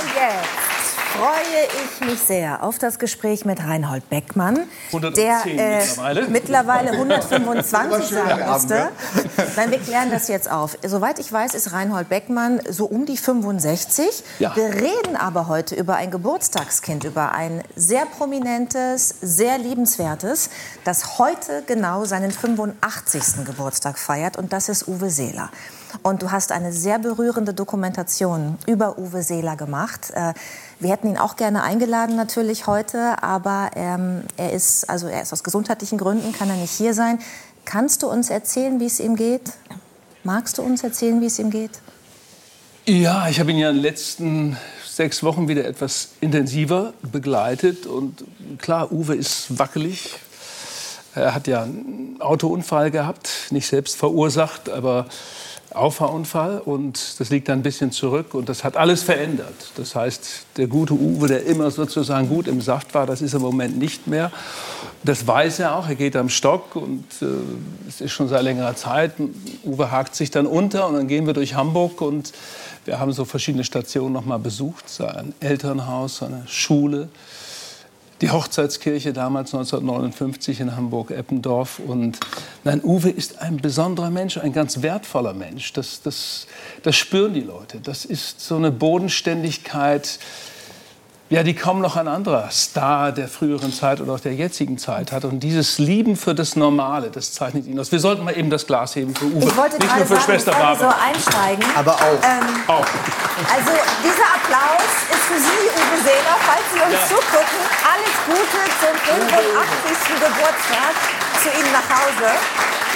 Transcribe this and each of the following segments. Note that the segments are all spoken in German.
Und jetzt freue ich mich sehr auf das Gespräch mit Reinhold Beckmann, 110 der äh, mittlerweile. mittlerweile 125 schön, sein Abend, müsste. Nein, wir klären das jetzt auf. Soweit ich weiß, ist Reinhold Beckmann so um die 65. Ja. Wir reden aber heute über ein Geburtstagskind, über ein sehr prominentes, sehr liebenswertes, das heute genau seinen 85. Geburtstag feiert. Und das ist Uwe Seeler. Und du hast eine sehr berührende Dokumentation über Uwe Seeler gemacht. Äh, Wir hätten ihn auch gerne eingeladen natürlich heute, aber ähm, er ist also er ist aus gesundheitlichen Gründen kann er nicht hier sein. Kannst du uns erzählen, wie es ihm geht? Magst du uns erzählen, wie es ihm geht? Ja, ich habe ihn ja in den letzten sechs Wochen wieder etwas intensiver begleitet. Und klar, Uwe ist wackelig. Er hat ja einen Autounfall gehabt, nicht selbst verursacht, aber Auffahrunfall. Und das liegt dann ein bisschen zurück. Und das hat alles verändert. Das heißt, der gute Uwe, der immer sozusagen gut im Saft war, das ist im Moment nicht mehr. Das weiß er auch. Er geht am Stock und äh, es ist schon seit längerer Zeit. Uwe hakt sich dann unter und dann gehen wir durch Hamburg und wir haben so verschiedene Stationen noch mal besucht. Sein Elternhaus, seine Schule, die Hochzeitskirche damals 1959 in Hamburg-Eppendorf. Und nein, Uwe ist ein besonderer Mensch, ein ganz wertvoller Mensch. Das, das, das spüren die Leute. Das ist so eine Bodenständigkeit, ja, die kaum noch ein anderer Star der früheren Zeit oder auch der jetzigen Zeit hat. Und dieses Lieben für das Normale, das zeichnet ihn aus. Wir sollten mal eben das Glas heben für Uwe. Ich wollte Nicht gerade nur für sagen, Schwester wir so Barbara. einsteigen. Aber auch. Ähm, Auch. Also dieser Applaus ist für Sie, Uwe Seeler, falls Sie uns Ja. zugucken. Alles Gute zum 85. Geburtstag zu Ihnen nach Hause.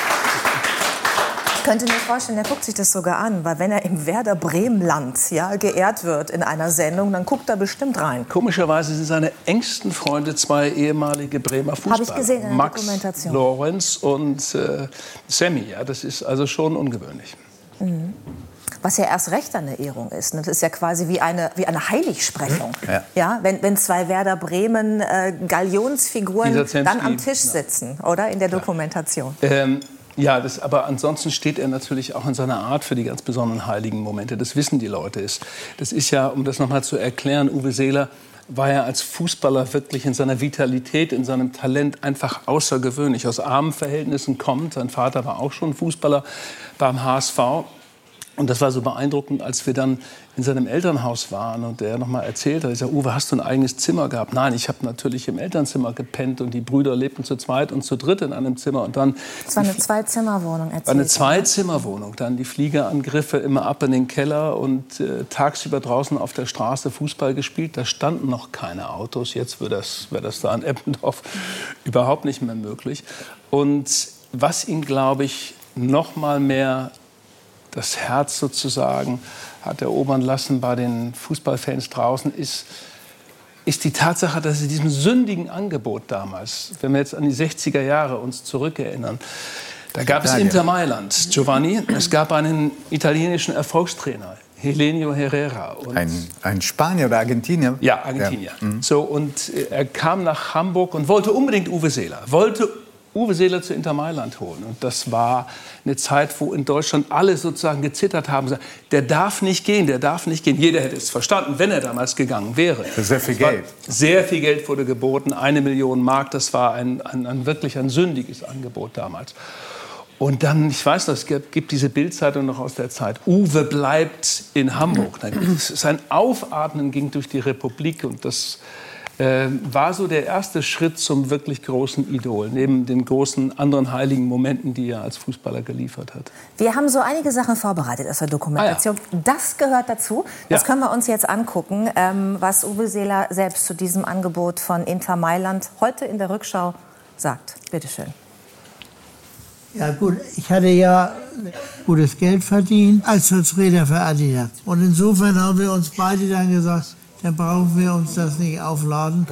Ich könnte mir vorstellen, er guckt sich das sogar an, weil wenn er im Werder Bremenland ja, geehrt wird in einer Sendung, dann guckt er bestimmt rein. Komischerweise sind seine engsten Freunde zwei ehemalige Bremer Fußballer. ich gesehen in der Max Dokumentation. Lorenz und äh, Sammy. Ja, das ist also schon ungewöhnlich. Was ja erst recht eine Ehrung ist. ne? Das ist ja quasi wie eine, wie eine Heiligsprechung. Ja. Ja, wenn, wenn zwei Werder Bremen äh, Galionsfiguren dann am Tisch ja. sitzen, oder? In der Dokumentation. Ähm, ja, das, aber ansonsten steht er natürlich auch in seiner Art für die ganz besonderen heiligen Momente. Das wissen die Leute. Das ist ja, um das noch mal zu erklären, Uwe Seeler war ja als Fußballer wirklich in seiner Vitalität, in seinem Talent einfach außergewöhnlich. Aus armen Verhältnissen kommt. Sein Vater war auch schon Fußballer beim HSV. Und das war so beeindruckend, als wir dann in seinem Elternhaus waren und er noch mal erzählt hat, ich sage, Uwe, hast du ein eigenes Zimmer gehabt? Nein, ich habe natürlich im Elternzimmer gepennt und die Brüder lebten zu zweit und zu dritt in einem Zimmer und dann Es war eine Zwei-Zimmer-Wohnung, war eine erzählt. Zweizimmerwohnung, dann die Fliegerangriffe immer ab in den Keller und äh, tagsüber draußen auf der Straße Fußball gespielt. Da standen noch keine Autos. Jetzt wäre das, wär das da in Eppendorf überhaupt nicht mehr möglich. Und was ihn, glaube ich, noch mal mehr das Herz sozusagen hat erobern lassen bei den Fußballfans draußen, ist, ist die Tatsache, dass es diesem sündigen Angebot damals, wenn wir jetzt an die 60er Jahre uns zurückerinnern, da gab es. Inter Mailand, Giovanni, es gab einen italienischen Erfolgstrainer, Helenio Herrera. Ein, ein Spanier oder Argentinier? ja, Argentinier. Ja. So, und er kam nach Hamburg und wollte unbedingt Uwe Seeler. Wollte Uwe Seeler zu Inter Mailand holen. Und das war eine Zeit, wo in Deutschland alle sozusagen gezittert haben. gesagt, Der darf nicht gehen, der darf nicht gehen. Jeder hätte es verstanden, wenn er damals gegangen wäre. Sehr viel Geld. Sehr viel Geld wurde geboten, eine Million Mark. Das war ein, ein, ein wirklich ein sündiges Angebot damals. Und dann, ich weiß noch, es gibt, diese Bildzeitung noch aus der Zeit. Uwe bleibt in Hamburg. Sein Aufatmen ging durch die Republik und das äh, war so der erste Schritt zum wirklich großen Idol, neben den großen anderen heiligen Momenten, die er als Fußballer geliefert hat. Wir haben so einige Sachen vorbereitet aus der Dokumentation. Das gehört dazu. Das Ja. können wir uns jetzt angucken, ähm, was Uwe Seeler selbst zu diesem Angebot von Inter Mailand heute in der Rückschau sagt. Bitte schön. Ja gut, ich hatte ja gutes Geld verdient als Vertreter für Adidas. Und insofern haben wir uns beide dann gesagt, dann brauchen wir uns das nicht aufladen.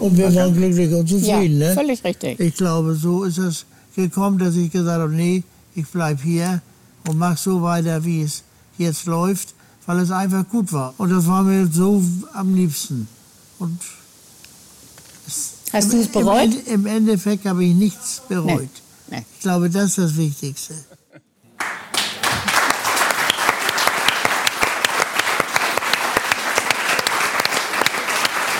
Und wir waren glücklich und zufrieden. Ja, ne? völlig richtig. Ich glaube, so ist es gekommen, dass ich gesagt habe, nee, ich bleib hier und mach so weiter, wie es jetzt läuft, weil es einfach gut war. Und das war mir so am liebsten. Und Hast du es im, bereut? Im Endeffekt habe ich nichts bereut. Nee. Nee. Ich glaube, das ist das Wichtigste.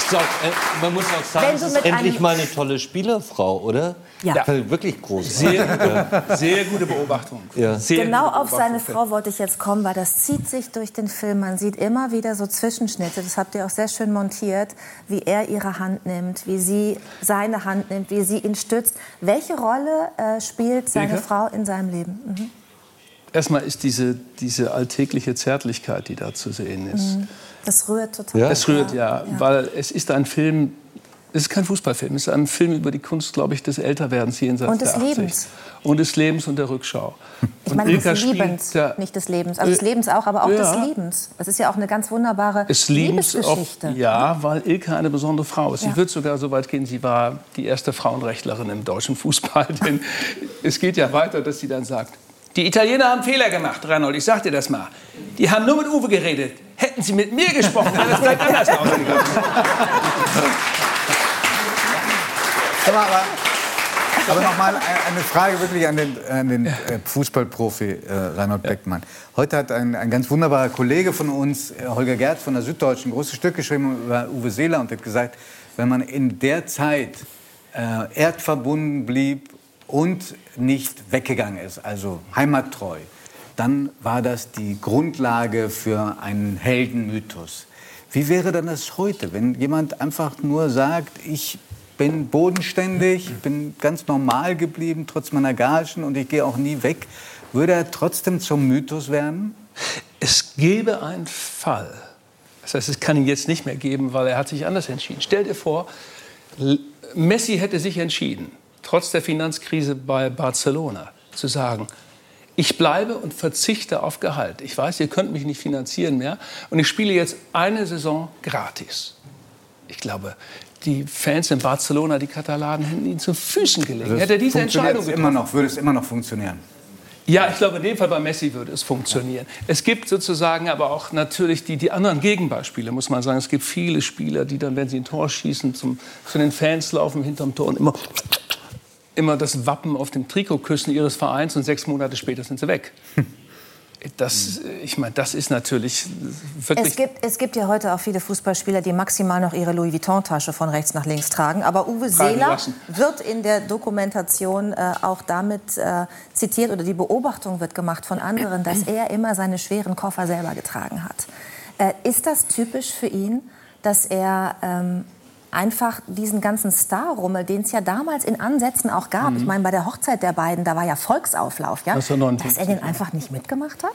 Ist auch, äh, man muss auch sagen, Wenn es du ist endlich mal eine tolle Spielerfrau, oder? Ja. Ja. Wirklich groß. Sehr, sehr gute Beobachtung. Ja. Sehr Genau gute auf seine. Frau wollte ich jetzt kommen, weil das zieht sich durch den Film. Man sieht immer wieder so Zwischenschnitte, das habt ihr auch sehr schön montiert, wie er ihre Hand nimmt, wie sie seine Hand nimmt, wie sie ihn stützt. Welche Rolle äh, spielt seine Ilke? Frau in seinem Leben? Mhm. Erstmal ist diese, diese alltägliche Zärtlichkeit, die da zu sehen ist. Das rührt total. Ja. Es rührt ja, weil es ist ein Film, es ist kein Fußballfilm, es ist ein Film über die Kunst, glaube ich, des Älterwerdens jenseits Und des der 80. Lebens. Und des Lebens und der Rückschau. Ich Und meine Ilka des da- nicht des Lebens. Also des Äh, Lebens auch, aber auch ja. des Liebens. Das ist ja auch eine ganz wunderbare Es Liebens auf, Liebesgeschichte. ja, weil Ilke eine besondere Frau ist. Ja. Ich würde sogar so weit gehen, sie war die erste Frauenrechtlerin im deutschen Fußball. Denn es geht ja weiter, dass sie dann sagt, die Italiener haben Fehler gemacht, Reinhold, ich sag dir das mal. Die haben nur mit Uwe geredet. Hätten sie mit mir gesprochen, wäre das vielleicht anders ausgegangen. Aber, aber noch mal eine Frage wirklich an den, an den äh, Fußballprofi äh, Reinhold Beckmann. Heute hat ein, ein ganz wunderbarer Kollege von uns, äh, Holger Gerz von der Süddeutschen, ein großes Stück geschrieben über Uwe Seeler und hat gesagt, wenn man in der Zeit äh, erdverbunden blieb und nicht weggegangen ist, also heimattreu, dann war das die Grundlage für einen Heldenmythos. Wie wäre dann das heute, wenn jemand einfach nur sagt, ich bin bodenständig, bin ganz normal geblieben, trotz meiner Gagen und ich gehe auch nie weg, würde er trotzdem zum Mythos werden? Es gäbe einen Fall. Das heißt, es kann ihn jetzt nicht mehr geben, weil er hat sich anders entschieden. Stell dir vor, Messi hätte sich entschieden, trotz der Finanzkrise bei Barcelona, zu sagen, ich bleibe und verzichte auf Gehalt. Ich weiß, ihr könnt mich nicht finanzieren mehr und ich spiele jetzt eine Saison gratis. Ich glaube, die Fans in Barcelona, die Katalanen, hätten ihn zu Füßen gelegen. Hätte er diese Entscheidung es immer noch, würde es immer noch funktionieren. ja, ich glaube, in dem Fall bei Messi würde es funktionieren. Es gibt sozusagen aber auch natürlich die, die anderen Gegenbeispiele, muss man sagen. Es gibt viele Spieler, die dann, wenn sie ein Tor schießen, zum, zu den Fans laufen hinterm Tor und immer, immer das Wappen auf dem Trikot küssen ihres Vereins und sechs Monate später sind sie weg. Das, ich meine, das ist natürlich wirklich... Es gibt, es gibt ja heute auch viele Fußballspieler, die maximal noch ihre Louis Vuitton-Tasche von rechts nach links tragen. Aber Uwe Seeler wird in der Dokumentation äh, auch damit äh, zitiert oder die Beobachtung wird gemacht von anderen, dass er immer seine schweren Koffer selber getragen hat. Äh, ist das typisch für ihn, dass er ähm, einfach diesen ganzen Star-Rummel, den es ja damals in Ansätzen auch gab, ich meine, bei der Hochzeit der beiden, da war ja Volksauflauf, ja, dass 1959, er den einfach nicht mitgemacht hat?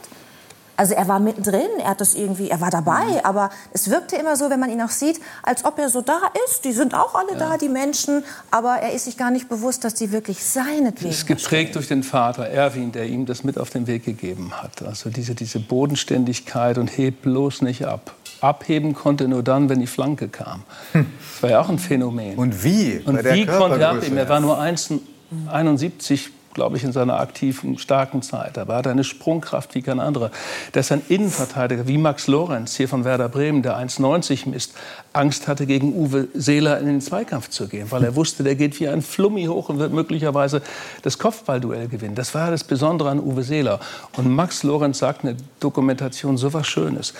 Also er war mittendrin, er hat das irgendwie, er war dabei, aber es wirkte immer so, wenn man ihn auch sieht, als ob er so da ist. Die sind auch alle da, die Menschen, aber er ist sich gar nicht bewusst, dass die wirklich seinetwegen. ist geprägt durch den Vater Erwin, der ihm das mit auf den Weg gegeben hat. Also diese, diese Bodenständigkeit und hebt bloß nicht ab. Abheben konnte nur dann, wenn die Flanke kam. Das war ja auch ein Phänomen. Und wie? Und Bei wie konnte er abheben? Er war nur 1,71, glaube ich, in seiner aktiven, starken Zeit. Aber er hatte eine Sprungkraft wie kein anderer. Dass ein Innenverteidiger wie Max Lorenz hier von Werder Bremen, der 1,90 misst, Angst hatte, gegen Uwe Seeler in den Zweikampf zu gehen, weil er wusste, der geht wie ein Flummi hoch und wird möglicherweise das Kopfballduell gewinnen. Das war das Besondere an Uwe Seeler. Und Max Lorenz sagt eine Dokumentation so was Schönes.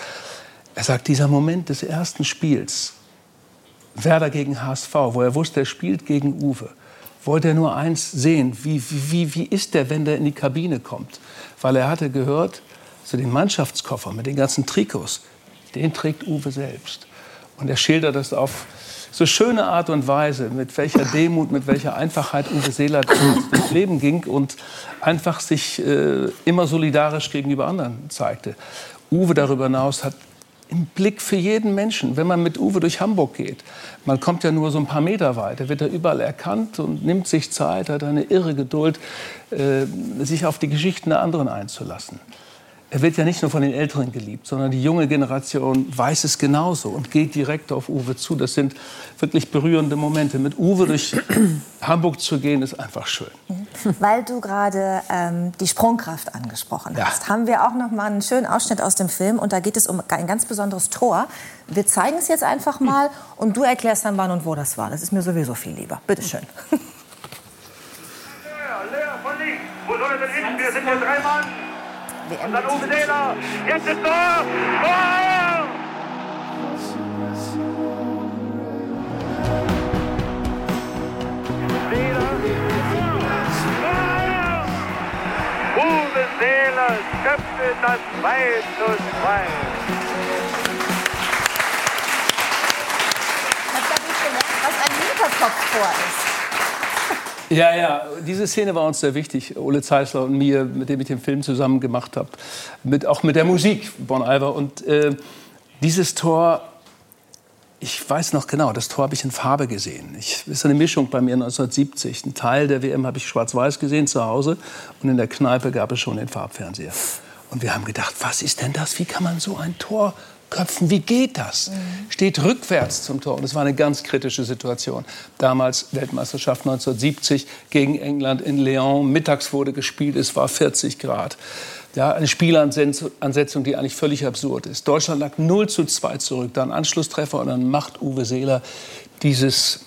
Er sagt, dieser Moment des ersten Spiels, Werder gegen HSV, wo er wusste, er spielt gegen Uwe, wollte er nur eins sehen, wie, wie, wie ist der, wenn der in die Kabine kommt? Weil er hatte gehört, so den Mannschaftskoffer mit den ganzen Trikots, den trägt Uwe selbst. Und er schildert das auf so schöne Art und Weise, mit welcher Demut, mit welcher Einfachheit Uwe Seeler durchs Leben ging und einfach sich äh, immer solidarisch gegenüber anderen zeigte. Uwe darüber hinaus hat im Blick für jeden Menschen. Wenn man mit Uwe durch Hamburg geht, man kommt ja nur so ein paar Meter weiter, wird er überall erkannt und nimmt sich Zeit, hat eine irre Geduld, äh, sich auf die Geschichten der anderen einzulassen. Er wird ja nicht nur von den Älteren geliebt, sondern die junge Generation weiß es genauso und geht direkt auf Uwe zu. Das sind wirklich berührende Momente. Mit Uwe durch Hamburg zu gehen, ist einfach schön. Weil du gerade ähm, die Sprungkraft angesprochen Ja. hast, haben wir auch noch mal einen schönen Ausschnitt aus dem Film und da geht es um ein ganz besonderes Tor. Wir zeigen es jetzt einfach mal und du erklärst dann wann und wo das war. Das ist mir sowieso viel lieber. Bitte schön. Leer, leer von links. Wo soll er denn hin? Wir sind hier drei Mann. Und dann Uwe. Jetzt ist Tor. Tor! Seeler köpfte das 2 zu 2. Ich habe gar nicht gemerkt, was ein Hinterkopftor ist. Ja, ja, diese Szene war uns sehr wichtig, Ole Zeisler und mir, mit dem ich den Film zusammen gemacht habe. Mit, auch mit der Musik, Bon Iver. Und äh, dieses Tor, ich weiß noch genau, das Tor habe ich in Farbe gesehen. Ich, das ist eine Mischung bei mir 1970. Ein Teil der WM habe ich schwarz-weiß gesehen zu Hause und in der Kneipe gab es schon den Farbfernseher. Und wir haben gedacht, was ist denn das? Wie kann man so ein Tor köpfen? Wie geht das? Steht rückwärts zum Tor. Und es war eine ganz kritische Situation. Damals Weltmeisterschaft 1970 gegen England in Lyon. Mittags wurde gespielt, es war 40 Grad. Ja, eine Spielansetzung, die eigentlich völlig absurd ist. Deutschland lag 0 zu 2 zurück, dann Anschlusstreffer und dann macht Uwe Seeler dieses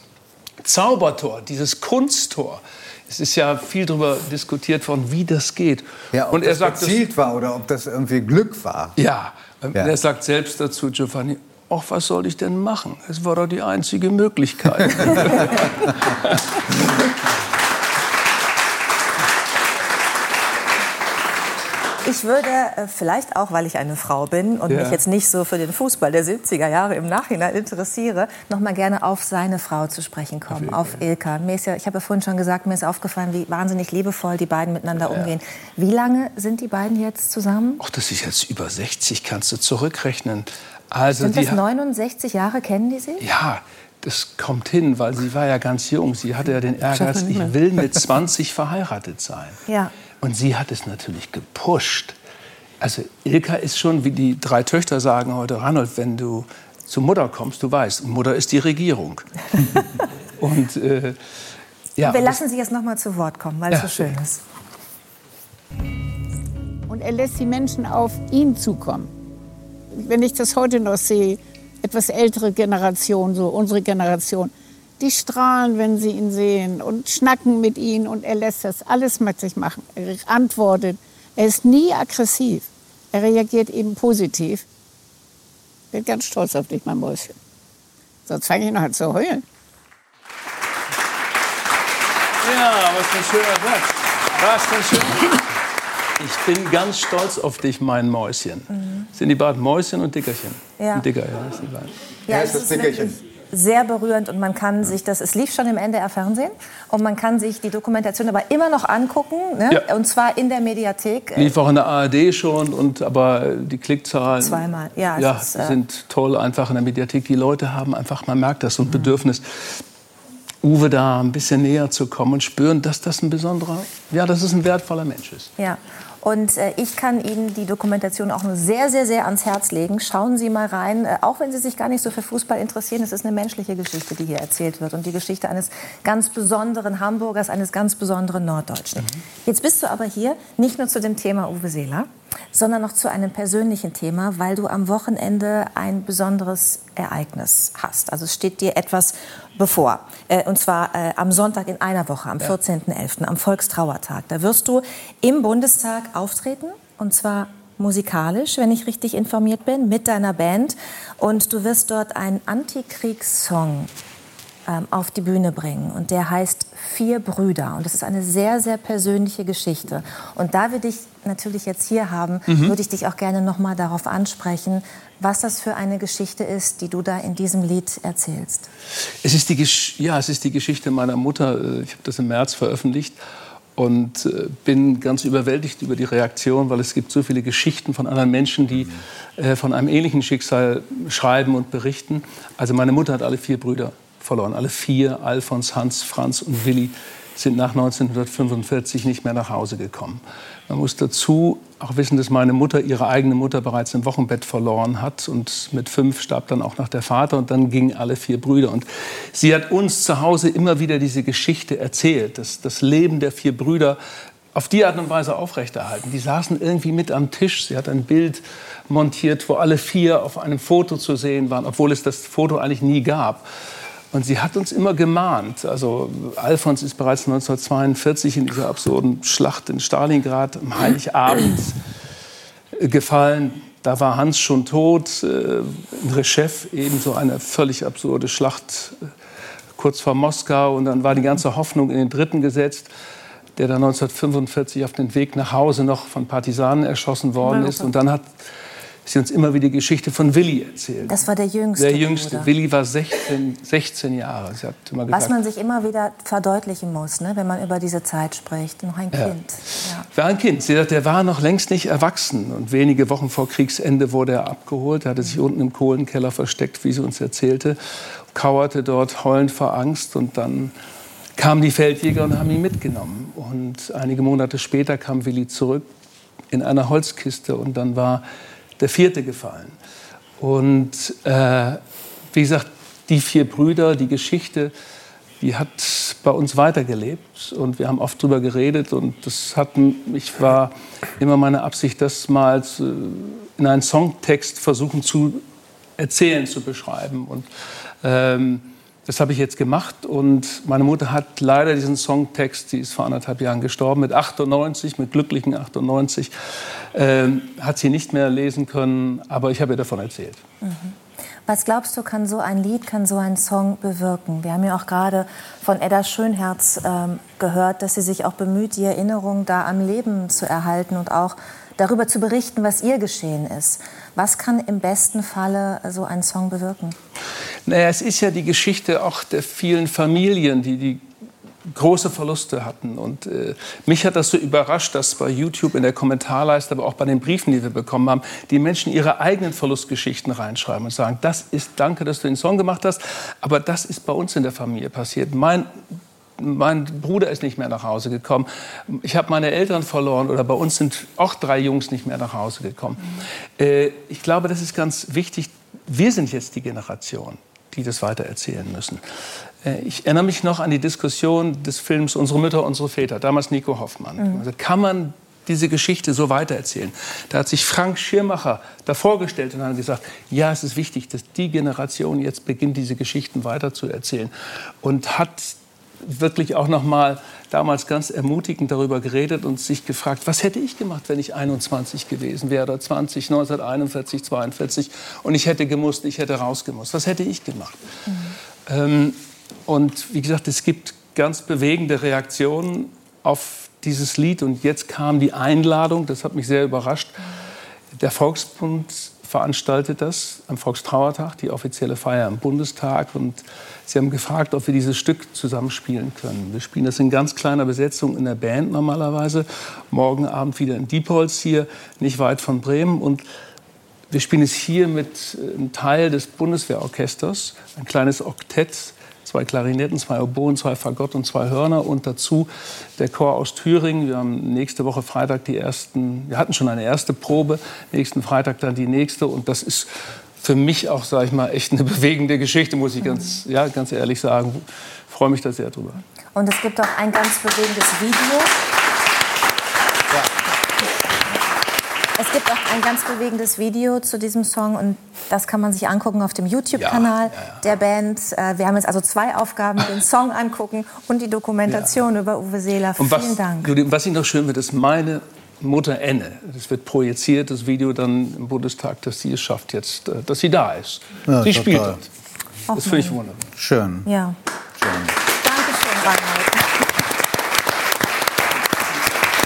Zaubertor, dieses Kunsttor. Es ist ja viel darüber diskutiert worden, wie das geht. Ja, ob und er das sagt, das, gezielt war oder ob das irgendwie Glück war. ja, und Ja. er sagt selbst dazu, Giovanni, ach, was soll ich denn machen? Es war doch die einzige Möglichkeit. Ich würde äh, vielleicht auch, weil ich eine Frau bin und Ja. mich jetzt nicht so für den Fußball der 70er Jahre im Nachhinein interessiere, noch mal gerne auf seine Frau zu sprechen kommen, auf, Ilka. Mir ist ja, ich habe ja vorhin schon gesagt, mir ist aufgefallen, wie wahnsinnig liebevoll die beiden miteinander umgehen. Wie lange sind die beiden jetzt zusammen? ach, das ist jetzt über 60, kannst du zurückrechnen. Also Sind das ha- 69 Jahre, kennen die sich? Ja, das kommt hin, weil sie war ja ganz jung. Sie hatte ja den Ehrgeiz, ich will mit 20 verheiratet sein. Ja. Und sie hat es natürlich gepusht. Also Ilka ist schon, wie die drei Töchter sagen heute, Reinhold, wenn du zu Mutter kommst, du weißt, Mutter ist die Regierung. und äh, ja, Wir lassen Sie jetzt noch mal zu Wort kommen, weil es so schön ist. Und er lässt die Menschen auf ihn zukommen. Wenn ich das heute noch sehe, etwas ältere Generation, so unsere Generation, die strahlen, wenn sie ihn sehen und schnacken mit ihm und er lässt das alles mit sich machen. Er antwortet. Er ist nie aggressiv. Er reagiert eben positiv. Ich bin ganz stolz auf dich, mein Mäuschen. Sonst fange ich noch an zu heulen. Ja, was für ein schöner Satz. Was für ein schöner Ich bin ganz stolz auf dich, mein Mäuschen. Sind die beiden Mäuschen und Dickerchen? Ja. Ein Dicker, ja. Das sind die beiden. Ja, Ja, ist das ist Dickerchen. Sehr berührend und man kann sich das, es lief schon im NDR Fernsehen und man kann sich die Dokumentation aber immer noch angucken, ne? Ja. und zwar in der Mediathek. äh, Lief auch in der ARD schon, und, aber die Klickzahlen Zweimal, ja, ja, ist, äh, sind toll einfach in der Mediathek. Die Leute haben einfach, man merkt das, so ein Bedürfnis, Uwe da ein bisschen näher zu kommen und spüren, dass das ein besonderer, ja, dass es ein wertvoller Mensch ist. Ja. Und äh, ich kann Ihnen die Dokumentation auch nur sehr, sehr, sehr ans Herz legen. Schauen Sie mal rein, äh, auch wenn Sie sich gar nicht so für Fußball interessieren. Es ist eine menschliche Geschichte, die hier erzählt wird und die Geschichte eines ganz besonderen Hamburgers, eines ganz besonderen Norddeutschen. Jetzt bist du aber hier nicht nur zu dem Thema Uwe Seeler, sondern noch zu einem persönlichen Thema, weil du am Wochenende ein besonderes Ereignis hast. Also es steht dir etwas bevor. Äh, und zwar äh, am Sonntag in einer Woche, am 14.11., am Volkstrauertag. Da wirst du im Bundestag auftreten und zwar musikalisch, wenn ich richtig informiert bin, mit deiner Band. Und du wirst dort einen Antikriegssong ähm, auf die Bühne bringen. Und der heißt Vier Brüder. Und das ist eine sehr, sehr persönliche Geschichte. Und da wir dich natürlich jetzt hier haben, würde ich dich auch gerne noch mal darauf ansprechen, was das für eine Geschichte ist, die du da in diesem Lied erzählst. Es ist die, Gesch ja, es ist die Geschichte meiner Mutter. Äh, Ich habe das im März veröffentlicht und äh, bin ganz überwältigt über die Reaktion, weil es gibt so viele Geschichten von anderen Menschen, die äh, von einem ähnlichen Schicksal schreiben und berichten. Also meine Mutter hat alle vier Brüder verloren. Alle vier, Alfons, Hans, Franz und Willi, sind nach 1945 nicht mehr nach Hause gekommen. Man muss dazu auch wissen, dass meine Mutter ihre eigene Mutter bereits im Wochenbett verloren hat und mit fünf starb dann auch noch der Vater und dann gingen alle vier Brüder. Und sie hat uns zu Hause immer wieder diese Geschichte erzählt, dass das Leben der vier Brüder auf die Art und Weise aufrechterhalten. Die saßen irgendwie mit am Tisch. Sie hat ein Bild montiert, wo alle vier auf einem Foto zu sehen waren, obwohl es das Foto eigentlich nie gab. Und sie hat uns immer gemahnt. Also Alfons ist bereits 1942 in dieser absurden Schlacht in Stalingrad am Heiligabend äh, gefallen. Da war Hans schon tot. Äh, In Reschew ebenso eine völlig absurde Schlacht äh, kurz vor Moskau. Und dann war die ganze Hoffnung in den Dritten gesetzt. der dann 1945 auf dem Weg nach Hause noch von Partisanen erschossen worden ist. Und dann hat sie uns immer wieder die Geschichte von Willi erzählt. Das war der jüngste. Der jüngste. Bruder. Willi war 16, 16 Jahre. Sie hat immer Was gesagt, man sich immer wieder verdeutlichen muss, ne, wenn man über diese Zeit spricht. Noch ein Kind. Ja. war ein Kind. Sie sagt, der war noch längst nicht erwachsen. Und wenige Wochen vor Kriegsende wurde er abgeholt. Er hatte sich unten im Kohlenkeller versteckt, wie sie uns erzählte. Kauerte dort heulend vor Angst. Und dann kamen die Feldjäger und haben ihn mitgenommen. Und einige Monate später kam Willi zurück in einer Holzkiste. Und dann war der vierte gefallen. Und äh, wie gesagt, die vier Brüder, die Geschichte, die hat bei uns weitergelebt und wir haben oft drüber geredet und das hat ich war immer meine Absicht, das mal in einen Songtext versuchen zu erzählen, zu beschreiben und ähm, das habe ich jetzt gemacht und meine Mutter hat leider diesen Songtext, die ist vor anderthalb Jahren gestorben, mit 98, mit glücklichen 98, ähm, hat sie nicht mehr lesen können, aber ich habe ihr davon erzählt. Was glaubst du, kann so ein Lied, kann so ein Song bewirken? Wir haben ja auch gerade von Edda Schönherz ähm, gehört, dass sie sich auch bemüht, die Erinnerung da am Leben zu erhalten und auch darüber zu berichten, was ihr geschehen ist. Was kann im besten Falle so ein Song bewirken? Naja, es ist ja die Geschichte auch der vielen Familien, die die große Verluste hatten. Und äh, mich hat das so überrascht, dass bei YouTube in der Kommentarleiste, aber auch bei den Briefen, die wir bekommen haben, die Menschen ihre eigenen Verlustgeschichten reinschreiben und sagen, das ist, danke, dass du den Song gemacht hast, aber das ist bei uns in der Familie passiert. Mein mein Bruder ist nicht mehr nach Hause gekommen. Ich habe meine Eltern verloren oder bei uns sind auch drei Jungs nicht mehr nach Hause gekommen. Äh, ich glaube, das ist ganz wichtig. Wir sind jetzt die Generation, die das weitererzählen müssen. Äh, ich erinnere mich noch an die Diskussion des Films Unsere Mütter, unsere Väter, damals Nico Hoffmann. Also kann man diese Geschichte so weitererzählen? Da hat sich Frank Schirmacher davor gestellt und hat gesagt, ja, es ist wichtig, dass die Generation jetzt beginnt, diese Geschichten weiterzuerzählen. Und hat wirklich auch noch mal damals ganz ermutigend darüber geredet und sich gefragt, was hätte ich gemacht, wenn ich 21 gewesen wäre oder 20, 1941, 42 und ich hätte gemusst, ich hätte rausgemusst. Was hätte ich gemacht? Ähm, und wie gesagt, es gibt ganz bewegende Reaktionen auf dieses Lied und jetzt kam die Einladung, das hat mich sehr überrascht. Der Volksbund veranstaltet das am Volkstrauertag, die offizielle Feier im Bundestag. Und sie haben gefragt, ob wir dieses Stück zusammenspielen können. Wir spielen das in ganz kleiner Besetzung in der Band normalerweise. Morgen Abend wieder in Diepholz hier, nicht weit von Bremen. Und wir spielen es hier mit äh, einem Teil des Bundeswehrorchesters, ein kleines Oktett, zwei Klarinetten, zwei Oboen, zwei Fagott und zwei Hörner und dazu der Chor aus Thüringen. Wir haben nächste Woche Freitag die ersten, wir hatten schon eine erste Probe, nächsten Freitag dann die nächste und das ist für mich auch, sage ich mal, echt eine bewegende Geschichte, muss ich ganz, ja, ganz ehrlich sagen. Ich freue mich da sehr drüber. Und es gibt auch ein ganz bewegendes Video. Es gibt auch ein ganz bewegendes Video zu diesem Song und das kann man sich angucken auf dem YouTube-Kanal Ja, ja, ja. der Band. Äh, Wir haben jetzt also zwei Aufgaben, den Song angucken und die Dokumentation über Uwe Seeler. Und Vielen was, Dank. Was ich noch schön finde, ist meine Mutter Enne. Das wird projiziert, das Video dann im Bundestag, dass sie es schafft jetzt, äh, dass sie da ist. Ja, sie total. spielt dort. Das finde ich wunderbar. Schön. Ja.